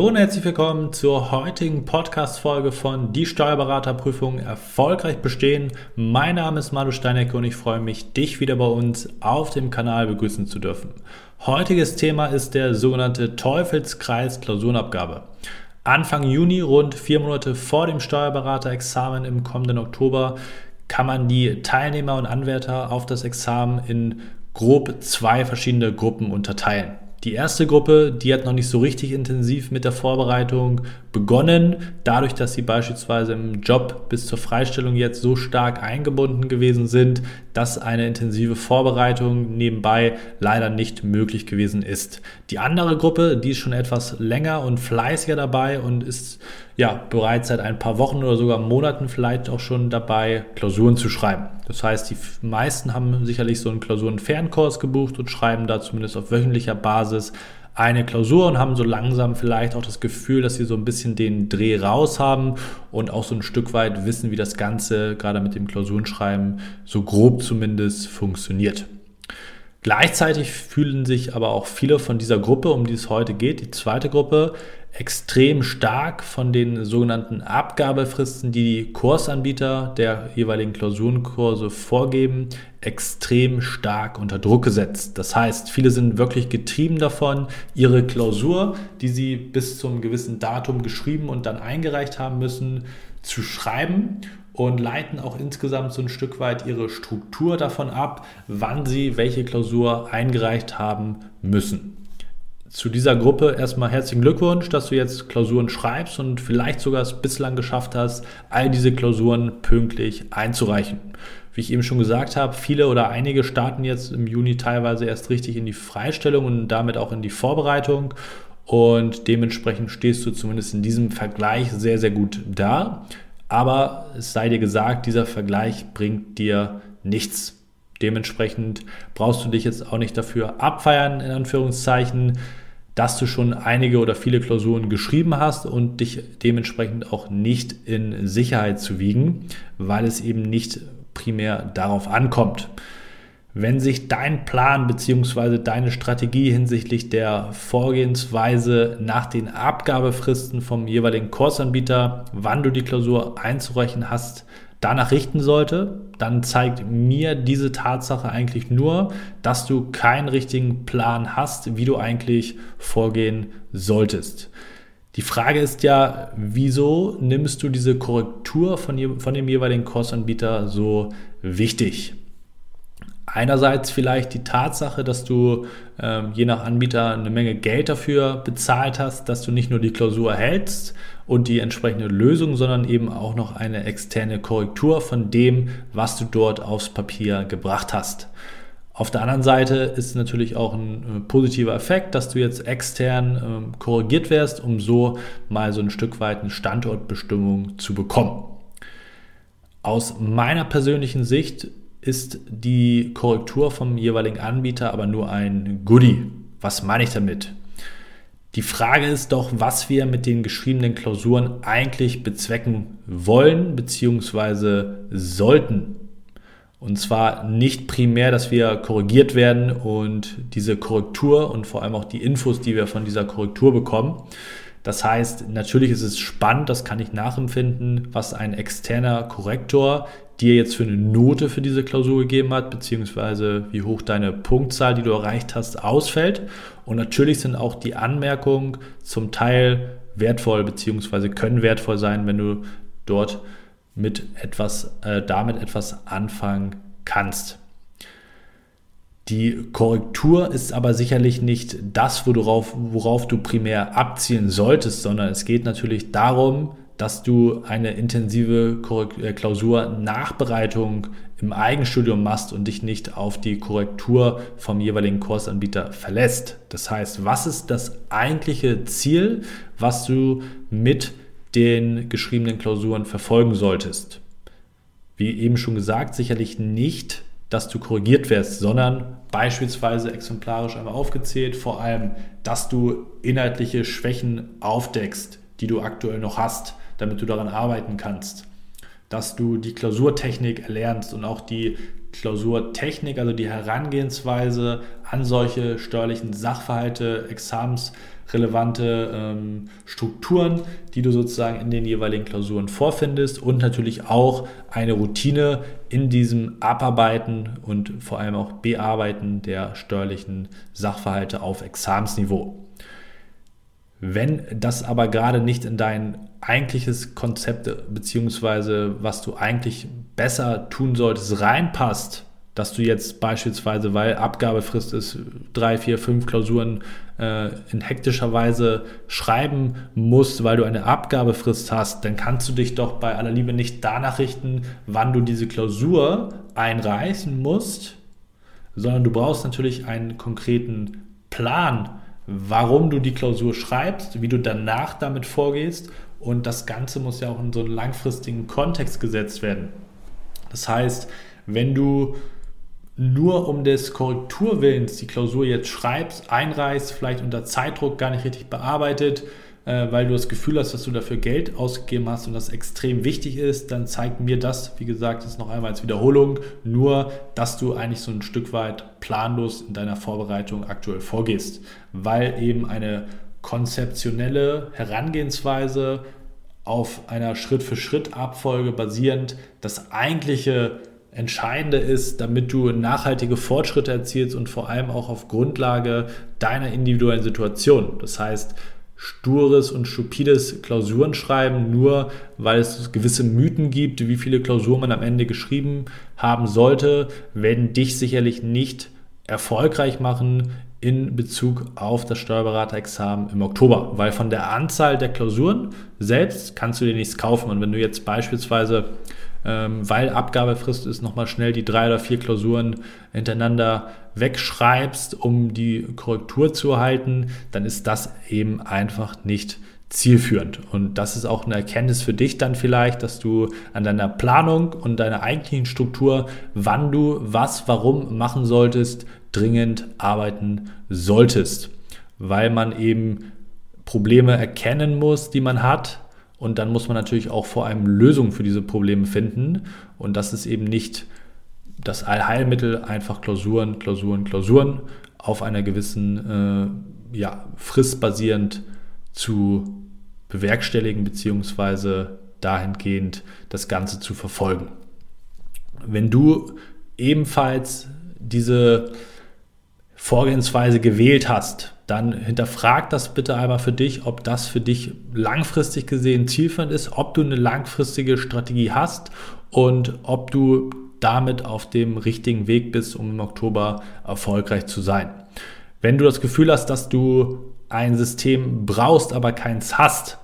Hallo und herzlich willkommen zur heutigen Podcast-Folge von Die Steuerberaterprüfung erfolgreich bestehen. Mein Name ist Manu Steinecke und ich freue mich, dich wieder bei uns auf dem Kanal begrüßen zu dürfen. Heutiges Thema ist der sogenannte Teufelskreis Klausurenabgabe. Anfang Juni, rund vier Monate vor dem Steuerberaterexamen im kommenden Oktober, kann man die Teilnehmer und Anwärter auf das Examen in grob zwei verschiedene Gruppen unterteilen. Die erste Gruppe, die hat noch nicht so richtig intensiv mit der Vorbereitung begonnen, dadurch, dass sie beispielsweise im Job bis zur Freistellung jetzt so stark eingebunden gewesen sind, dass eine intensive Vorbereitung nebenbei leider nicht möglich gewesen ist. Die andere Gruppe, die ist schon etwas länger und fleißiger dabei und ist ja bereits seit ein paar Wochen oder sogar Monaten vielleicht auch schon dabei, Klausuren zu schreiben. Das heißt, die meisten haben sicherlich so einen Klausurenfernkurs gebucht und schreiben da zumindest auf wöchentlicher Basis eine Klausur und haben so langsam vielleicht auch das Gefühl, dass sie so ein bisschen den Dreh raus haben und auch so ein Stück weit wissen, wie das Ganze gerade mit dem Klausurenschreiben so grob zumindest funktioniert. Gleichzeitig fühlen sich aber auch viele von dieser Gruppe, um die es heute geht, die zweite Gruppe, extrem stark von den sogenannten Abgabefristen, die die Kursanbieter der jeweiligen Klausurenkurse vorgeben, extrem stark unter Druck gesetzt. Das heißt, viele sind wirklich getrieben davon, ihre Klausur, die sie bis zum gewissen Datum geschrieben und dann eingereicht haben müssen, zu schreiben und leiten auch insgesamt so ein Stück weit ihre Struktur davon ab, wann sie welche Klausur eingereicht haben müssen zu dieser Gruppe erstmal herzlichen Glückwunsch, dass du jetzt Klausuren schreibst und vielleicht sogar es bislang geschafft hast, all diese Klausuren pünktlich einzureichen. Wie ich eben schon gesagt habe, viele oder einige starten jetzt im Juni teilweise erst richtig in die Freistellung und damit auch in die Vorbereitung. Und dementsprechend stehst du zumindest in diesem Vergleich sehr, sehr gut da. Aber es sei dir gesagt, dieser Vergleich bringt dir nichts. Dementsprechend brauchst du dich jetzt auch nicht dafür abfeiern, in Anführungszeichen, dass du schon einige oder viele Klausuren geschrieben hast und dich dementsprechend auch nicht in Sicherheit zu wiegen, weil es eben nicht primär darauf ankommt. Wenn sich dein Plan bzw. deine Strategie hinsichtlich der Vorgehensweise nach den Abgabefristen vom jeweiligen Kursanbieter, wann du die Klausur einzureichen hast, danach richten sollte, dann zeigt mir diese Tatsache eigentlich nur, dass du keinen richtigen Plan hast, wie du eigentlich vorgehen solltest. Die Frage ist ja, wieso nimmst du diese Korrektur von, von dem jeweiligen Kursanbieter so wichtig? Einerseits vielleicht die Tatsache, dass du ähm, je nach Anbieter eine Menge Geld dafür bezahlt hast, dass du nicht nur die Klausur erhältst und die entsprechende Lösung, sondern eben auch noch eine externe Korrektur von dem, was du dort aufs Papier gebracht hast. Auf der anderen Seite ist natürlich auch ein äh, positiver Effekt, dass du jetzt extern äh, korrigiert wirst, um so mal so ein Stück weit eine Standortbestimmung zu bekommen. Aus meiner persönlichen Sicht ist die Korrektur vom jeweiligen Anbieter aber nur ein Goodie. Was meine ich damit? Die Frage ist doch, was wir mit den geschriebenen Klausuren eigentlich bezwecken wollen bzw. sollten. Und zwar nicht primär, dass wir korrigiert werden und diese Korrektur und vor allem auch die Infos, die wir von dieser Korrektur bekommen. Das heißt, natürlich ist es spannend, das kann ich nachempfinden, was ein externer Korrektor dir jetzt für eine Note für diese Klausur gegeben hat, beziehungsweise wie hoch deine Punktzahl, die du erreicht hast, ausfällt. Und natürlich sind auch die Anmerkungen zum Teil wertvoll, beziehungsweise können wertvoll sein, wenn du dort mit etwas, äh, damit etwas anfangen kannst. Die Korrektur ist aber sicherlich nicht das, worauf, worauf du primär abzielen solltest, sondern es geht natürlich darum, dass du eine intensive äh, Klausur-Nachbereitung im Eigenstudium machst und dich nicht auf die Korrektur vom jeweiligen Kursanbieter verlässt. Das heißt, was ist das eigentliche Ziel, was du mit den geschriebenen Klausuren verfolgen solltest? Wie eben schon gesagt, sicherlich nicht, dass du korrigiert wirst, sondern beispielsweise exemplarisch einmal aufgezählt, vor allem, dass du inhaltliche Schwächen aufdeckst, die du aktuell noch hast damit du daran arbeiten kannst. Dass du die Klausurtechnik erlernst und auch die Klausurtechnik, also die Herangehensweise an solche steuerlichen Sachverhalte, examensrelevante ähm, Strukturen, die du sozusagen in den jeweiligen Klausuren vorfindest und natürlich auch eine Routine in diesem Abarbeiten und vor allem auch Bearbeiten der steuerlichen Sachverhalte auf Examensniveau. Wenn das aber gerade nicht in dein eigentliches Konzept beziehungsweise was du eigentlich besser tun solltest reinpasst, dass du jetzt beispielsweise, weil Abgabefrist ist, drei, vier, fünf Klausuren äh, in hektischer Weise schreiben musst, weil du eine Abgabefrist hast, dann kannst du dich doch bei aller Liebe nicht danach richten, wann du diese Klausur einreichen musst, sondern du brauchst natürlich einen konkreten Plan, warum du die Klausur schreibst, wie du danach damit vorgehst und das Ganze muss ja auch in so einen langfristigen Kontext gesetzt werden. Das heißt, wenn du nur um des Korrekturwillens die Klausur jetzt schreibst, einreichst, vielleicht unter Zeitdruck gar nicht richtig bearbeitet, äh, weil du das Gefühl hast, dass du dafür Geld ausgegeben hast und das extrem wichtig ist, dann zeigt mir das, wie gesagt, das noch einmal als Wiederholung, nur, dass du eigentlich so ein Stück weit planlos in deiner Vorbereitung aktuell vorgehst, weil eben eine konzeptionelle Herangehensweise auf einer Schritt-für-Schritt-Abfolge basierend das eigentliche Entscheidende ist, damit du nachhaltige Fortschritte erzielst und vor allem auch auf Grundlage deiner individuellen Situation. Das heißt, stures und stupides Klausuren schreiben, nur weil es gewisse Mythen gibt, wie viele Klausuren man am Ende geschrieben haben sollte, werden dich sicherlich nicht erfolgreich machen in Bezug auf das Steuerberaterexamen im Oktober, weil von der Anzahl der Klausuren selbst kannst du dir nichts kaufen. Und wenn du jetzt beispielsweise ähm, weil Abgabefrist ist, nochmal schnell die drei oder vier Klausuren hintereinander wegschreibst, um die Korrektur zu erhalten, dann ist das eben einfach nicht zielführend. Und das ist auch eine Erkenntnis für dich dann vielleicht, dass du an deiner Planung und deiner eigentlichen Struktur, wann du was, warum machen solltest, dringend arbeiten solltest. Weil man eben Probleme erkennen muss, die man hat, und dann muss man natürlich auch vor allem Lösungen für diese Probleme finden. Und das ist eben nicht das Allheilmittel, einfach Klausuren, Klausuren, Klausuren auf einer gewissen äh, ja, Frist basierend zu bewerkstelligen, beziehungsweise dahingehend das Ganze zu verfolgen. Wenn du ebenfalls diese Vorgehensweise gewählt hast, dann hinterfrag das bitte einmal für dich, ob das für dich langfristig gesehen zielführend ist, ob du eine langfristige Strategie hast und ob du damit auf dem richtigen Weg bist, um im Oktober erfolgreich zu sein. Wenn du das Gefühl hast, dass du ein System brauchst, aber keins hast,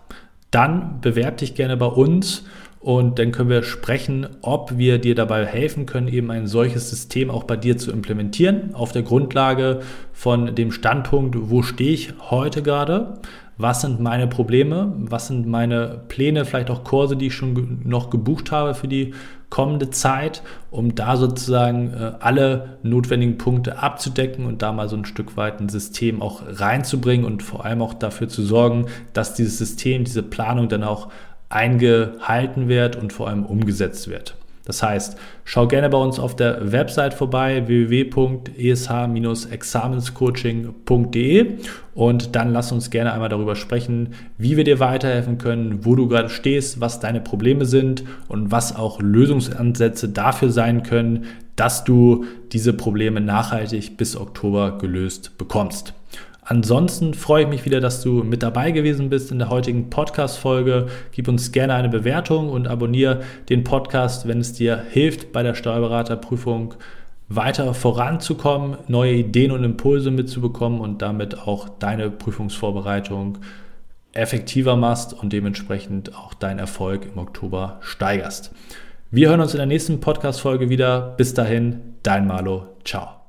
dann bewerb dich gerne bei uns und dann können wir sprechen, ob wir dir dabei helfen können, eben ein solches System auch bei dir zu implementieren, auf der Grundlage von dem Standpunkt, wo stehe ich heute gerade, was sind meine Probleme, was sind meine Pläne, vielleicht auch Kurse, die ich schon noch gebucht habe für die kommende Zeit, um da sozusagen äh, alle notwendigen Punkte abzudecken und da mal so ein Stück weit ein System auch reinzubringen und vor allem auch dafür zu sorgen, dass dieses System, diese Planung dann auch eingehalten wird und vor allem umgesetzt wird. Das heißt, schau gerne bei uns auf der Website vorbei www.esh-examenscoaching.de und dann lass uns gerne einmal darüber sprechen, wie wir dir weiterhelfen können, wo du gerade stehst, was deine Probleme sind und was auch Lösungsansätze dafür sein können, dass du diese Probleme nachhaltig bis Oktober gelöst bekommst. Ansonsten freue ich mich wieder, dass du mit dabei gewesen bist in der heutigen Podcast-Folge. Gib uns gerne eine Bewertung und abonniere den Podcast, wenn es dir hilft, bei der Steuerberaterprüfung weiter voranzukommen, neue Ideen und Impulse mitzubekommen und damit auch deine Prüfungsvorbereitung effektiver machst und dementsprechend auch deinen Erfolg im Oktober steigerst. Wir hören uns in der nächsten Podcast-Folge wieder. Bis dahin, dein Malo. Ciao.